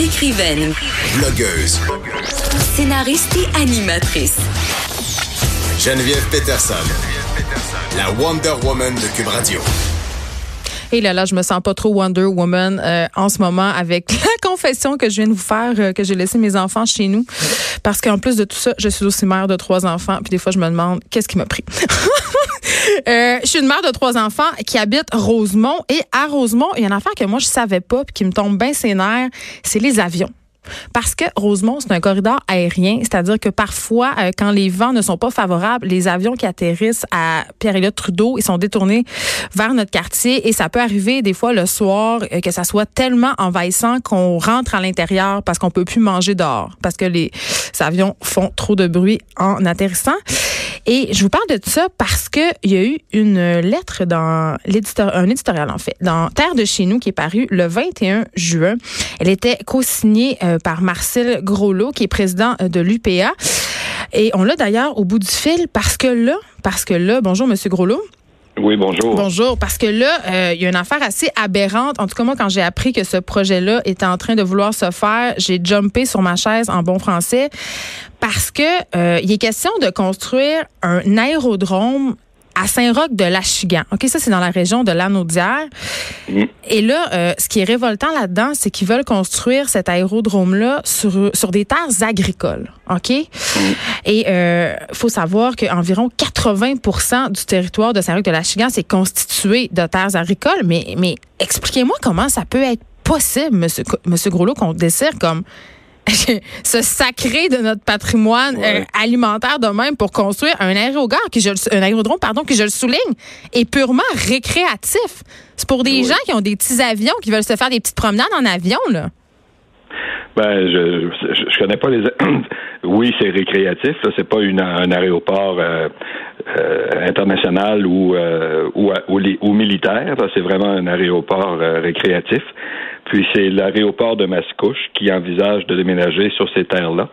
Écrivaine. Blogueuse. Scénariste et animatrice. Geneviève Peterson. La Wonder Woman de Cube Radio. Et là, là, je me sens pas trop Wonder Woman euh, en ce moment avec la confession que je viens de vous faire, euh, que j'ai laissé mes enfants chez nous. Parce qu'en plus de tout ça, je suis aussi mère de trois enfants. Puis des fois, je me demande qu'est-ce qui m'a pris? euh, je suis une mère de trois enfants qui habite Rosemont. Et à Rosemont, il y a une affaire que moi, je savais pas puis qui me tombe bien ses c'est les avions. Parce que Rosemont, c'est un corridor aérien, c'est-à-dire que parfois, euh, quand les vents ne sont pas favorables, les avions qui atterrissent à Pierre-Éliott Trudeau, ils sont détournés vers notre quartier et ça peut arriver des fois le soir euh, que ça soit tellement envahissant qu'on rentre à l'intérieur parce qu'on peut plus manger dehors parce que les avions font trop de bruit en atterrissant. Et je vous parle de ça parce que il y a eu une lettre dans l'éditeur, un éditorial en fait, dans Terre de chez nous qui est paru le 21 juin. Elle était co-signée euh, par Marcel Groslot, qui est président euh, de l'UPA. Et on l'a d'ailleurs au bout du fil parce que là, parce que là, bonjour Monsieur Groslot. Oui, bonjour. Bonjour, parce que là, euh, il y a une affaire assez aberrante. En tout cas, moi, quand j'ai appris que ce projet-là était en train de vouloir se faire, j'ai jumpé sur ma chaise en bon français parce que euh, il est question de construire un aérodrome à Saint-Roch de l'Achigan. OK, ça c'est dans la région de l'Anaudière. Mm. Et là euh, ce qui est révoltant là-dedans, c'est qu'ils veulent construire cet aérodrome là sur sur des terres agricoles. OK? Et euh, faut savoir qu'environ 80% du territoire de Saint-Roch de l'Achigan c'est constitué de terres agricoles, mais mais expliquez-moi comment ça peut être possible monsieur monsieur Groslot qu'on décide comme se sacrer de notre patrimoine Ouais. euh, alimentaire de même pour construire un aérogare qui je un aérodrome pardon qui je le souligne est purement récréatif. C'est pour des gens qui ont des petits avions qui veulent se faire des petites promenades en avion là. Ben, je, je, je connais pas les. oui, c'est récréatif. C'est pas une, un aéroport euh, international ou euh, ou, ou, ou militaire. C'est vraiment un aéroport euh, récréatif. Puis c'est l'aéroport de Mascouche qui envisage de déménager sur ces terres-là.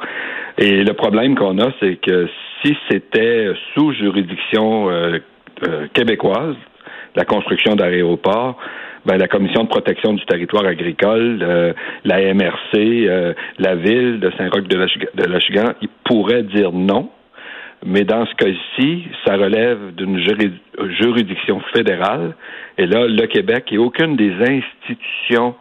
Et le problème qu'on a, c'est que si c'était sous juridiction euh, euh, québécoise, la construction d'aéroports, ben, la Commission de protection du territoire agricole, euh, la MRC, euh, la ville de Saint-Roch de l'Achigan- de l'Achigan, ils pourraient dire non. Mais dans ce cas-ci, ça relève d'une juri- juridiction fédérale. Et là, le Québec et aucune des institutions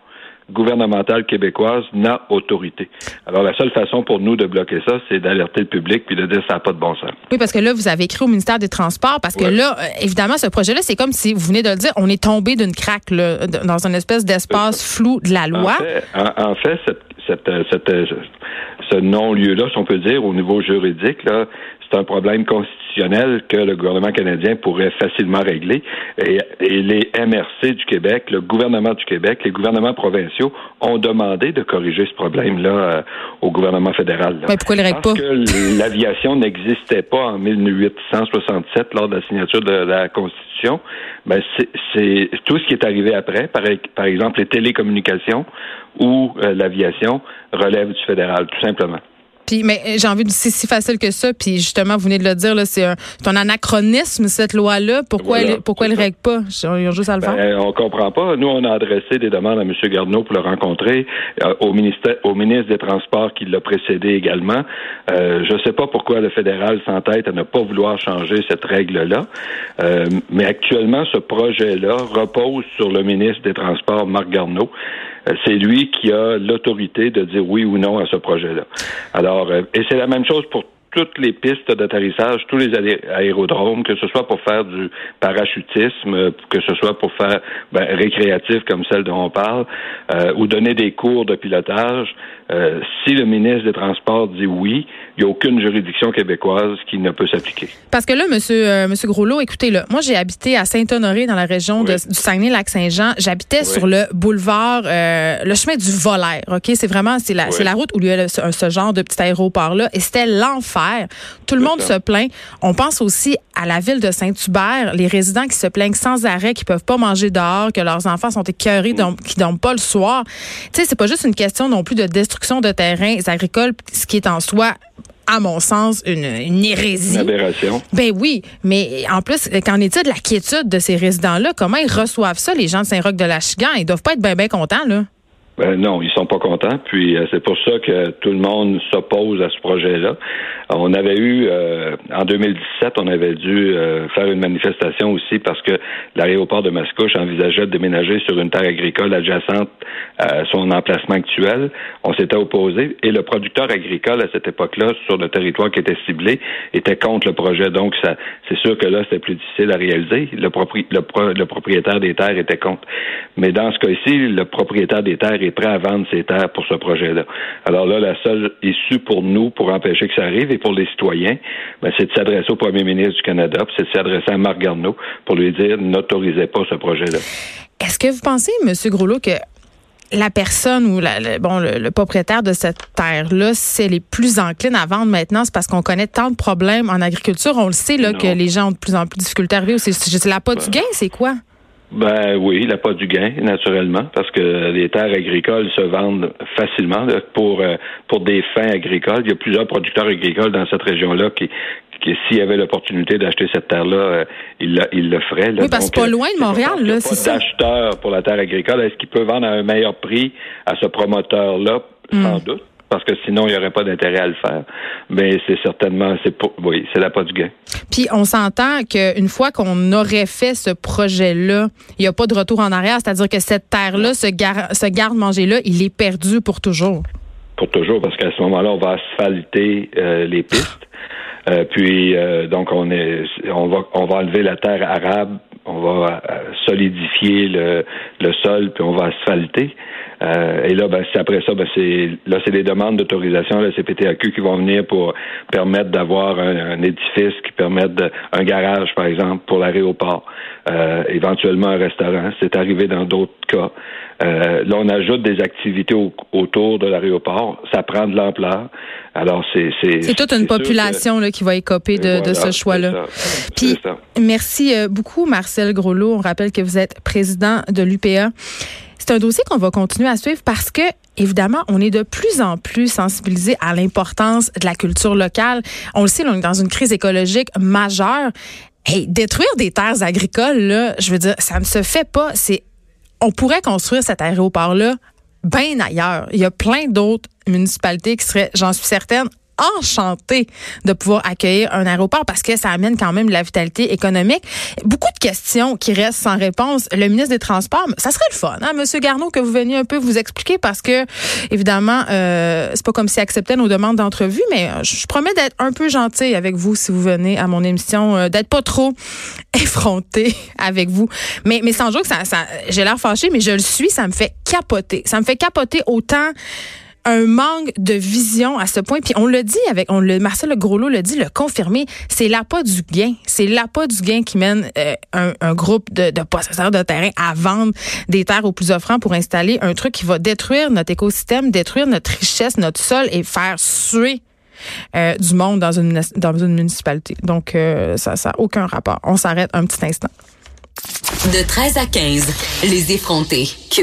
gouvernementales québécoises n'a autorité. Alors, la seule façon pour nous de bloquer ça, c'est d'alerter le public puis de dire ça n'a pas de bon sens. Oui parce que là vous avez écrit au ministère des Transports parce que Ouais. là euh, évidemment ce projet là c'est comme si vous venez de le dire on est tombé d'une craque là, dans une espèce d'espace flou de la loi. En fait, en, en fait, cette, cette, euh, cette, euh, ce non-lieu-là, si on peut dire, au niveau juridique, là, c'est un problème constitutionnel que le gouvernement canadien pourrait facilement régler. Et, et les MRC du Québec, le gouvernement du Québec, les gouvernements provinciaux ont demandé de corriger ce problème-là euh, au gouvernement fédéral. là. Mais pourquoi Parce pas? que l'aviation n'existait pas en 1867 lors de la signature de la Constitution. Ben c'est- c'est tout ce qui est arrivé après, par, par exemple les télécommunications ou euh, l'aviation, relève du fédéral, tout simplement. Puis, mais euh, j'ai envie de c'est si facile que ça. Puis justement, vous venez de le dire, là, c'est un, un anachronisme cette loi-là. Pourquoi Voilà, elle, pourquoi elle règle pas? Ils ont juste à le faire. Ben, on comprend pas. Nous, on a adressé des demandes à M. Garneau pour le rencontrer, euh, au, ministère, au ministre des Transports qui l'a précédé également. Euh, je ne sais pas pourquoi le fédéral s'entête à ne pas vouloir changer cette règle-là. Euh, mais actuellement, ce projet-là repose sur le ministre des Transports, Marc Garneau. Euh, C'est lui qui a l'autorité de dire oui ou non à ce projet-là. Alors, euh, et c'est la même chose pour toutes les pistes d'atterrissage, tous les aé- aérodromes, que ce soit pour faire du parachutisme, euh, que ce soit pour faire ben, récréatif comme celle dont on parle, euh, ou donner des cours de pilotage. euh, si le ministre des Transports dit oui, il n'y a aucune juridiction québécoise qui ne peut s'appliquer. Parce que là, monsieur, euh, monsieur Groslot, écoutez, là, moi, j'ai habité à Saint-Honoré dans la région de- du Saguenay-Lac-Saint-Jean. J'habitais Oui. sur le boulevard, euh, le chemin du Volaire. OK? C'est vraiment, c'est la, Oui. la route où il y a ce, ce genre de petit aéroport-là. Et c'était l'enfer. Tout le monde ça. se plaint. On pense aussi à la ville de Saint-Hubert, les résidents qui se plaignent sans arrêt, qui peuvent pas manger dehors, que leurs enfants sont écœurés, Mm. qui dorment pas le soir. Tu sais, c'est pas juste une question non plus de destruction de terrains agricoles, ce qui est en soi à mon sens, une, une hérésie. Une aberration. Ben oui, mais en plus, qu'en est-il de la quiétude de ces résidents-là? Comment ils reçoivent ça, les gens de Saint-Roch de l'Achigan? Ils doivent pas être bien, bien contents, là. Ben non, ils sont pas contents. Puis euh, c'est pour ça que tout le monde s'oppose à ce projet-là. On avait eu euh, en 2017, on avait dû euh, faire une manifestation aussi parce que l'aéroport de Mascouche envisageait de déménager sur une terre agricole adjacente à son emplacement actuel. On s'était opposé et le producteur agricole à cette époque-là, sur le territoire qui était ciblé, était contre le projet. Donc ça, c'est sûr que là, c'était plus difficile à réaliser. Le, le propriétaire des terres était contre. Mais dans ce cas-ci, le propriétaire des terres est prêt à vendre ses terres pour ce projet-là. Alors là, la seule issue pour nous, pour empêcher que ça arrive et pour les citoyens, ben, c'est de s'adresser au premier ministre du Canada, c'est de s'adresser à Marc Garneau pour lui dire n'autorisez pas ce projet-là. Est-ce que vous pensez, M. Groslo, que la personne ou la, bon le, propriétaire de cette terre-là, c'est les plus enclines à vendre maintenant, c'est parce qu'on connaît tant de problèmes en agriculture. On le sait là, que les gens ont de plus en plus de difficultés à arriver. C'est la pas du gain, c'est quoi? Ben oui, la pas du gain, naturellement, parce que les terres agricoles se vendent facilement pour euh, pour des fins agricoles. Il y a plusieurs producteurs agricoles dans cette région-là qui, qui s'il y avait l'opportunité d'acheter cette terre-là, euh, il, il, le ferait. Là. Oui, parce que pas loin de Montréal, là, c'est ça. D'acheteur pour la terre agricole, est-ce qu'il peut vendre à un meilleur prix à ce promoteur-là? Sans hmm. doute parce que sinon, il n'y aurait pas d'intérêt à le faire. Mais c'est certainement, c'est oui, c'est la pas du gain. Puis on s'entend qu'une fois qu'on aurait fait ce projet-là, il n'y a pas de retour en arrière. C'est-à-dire que cette terre-là, ce, ce garde-manger-là, il est perdu pour toujours. Pour toujours, parce qu'à ce moment-là, on va asphalter euh, les pistes. Euh, puis euh, donc on est, on va, on va enlever la terre arabe, on va solidifier le, le sol, puis on va asphalter. Euh, et là, ben, c'est après ça, ben, c'est là, c'est des demandes d'autorisation la CPTAQ qui vont venir pour permettre d'avoir un, édifice qui permette de, un garage, par exemple, pour l'aéroport, euh, éventuellement un restaurant. C'est arrivé dans d'autres cas. Euh, là, on ajoute des activités autour de l'aéroport. Ça prend de l'ampleur. Alors, c'est c'est toute une population là, qui va écoper de, de ce choix-là. Puis, merci euh, beaucoup, Marcel Groslot. On rappelle que vous êtes président de l'UPA. C'est un dossier qu'on va continuer à suivre parce que, évidemment, on est de plus en plus sensibilisé à l'importance de la culture locale. On le sait, on est dans une crise écologique majeure. Détruire des terres agricoles, là, je veux dire, ça ne se fait pas. C'est, on pourrait construire cet aéroport-là bien ailleurs. Il y a plein d'autres municipalités qui seraient, j'en suis certaine, enchanté de pouvoir accueillir un aéroport parce que ça amène quand même de la vitalité économique. Beaucoup de questions qui restent sans réponse. Le ministre des Transports, ça serait le fun, hein, Monsieur Garneau, que vous veniez un peu vous expliquer parce que, évidemment, euh, c'est pas comme s'il acceptait nos demandes d'entrevue, mais euh, je, promets d'être un peu gentil avec vous si vous venez à mon émission, euh, d'être pas trop effronté avec vous. Mais, mais sans que ça, ça j'ai l'air fâché, mais je le suis, ça me fait capoter. Ça me fait capoter autant un manque de vision à ce point. Puis on le dit avec, on le, Marcel Groslot le dit, le confirmé, c'est l'appât du gain. C'est l'appât du gain qui mène euh, un, groupe de, possesseurs de terrain à vendre des terres aux plus offrants pour installer un truc qui va détruire notre écosystème, détruire notre richesse, notre sol et faire suer euh, du monde dans une, dans une municipalité. Donc, euh, ça n'a aucun rapport. On s'arrête un petit instant. De 13 à 15, les effrontés.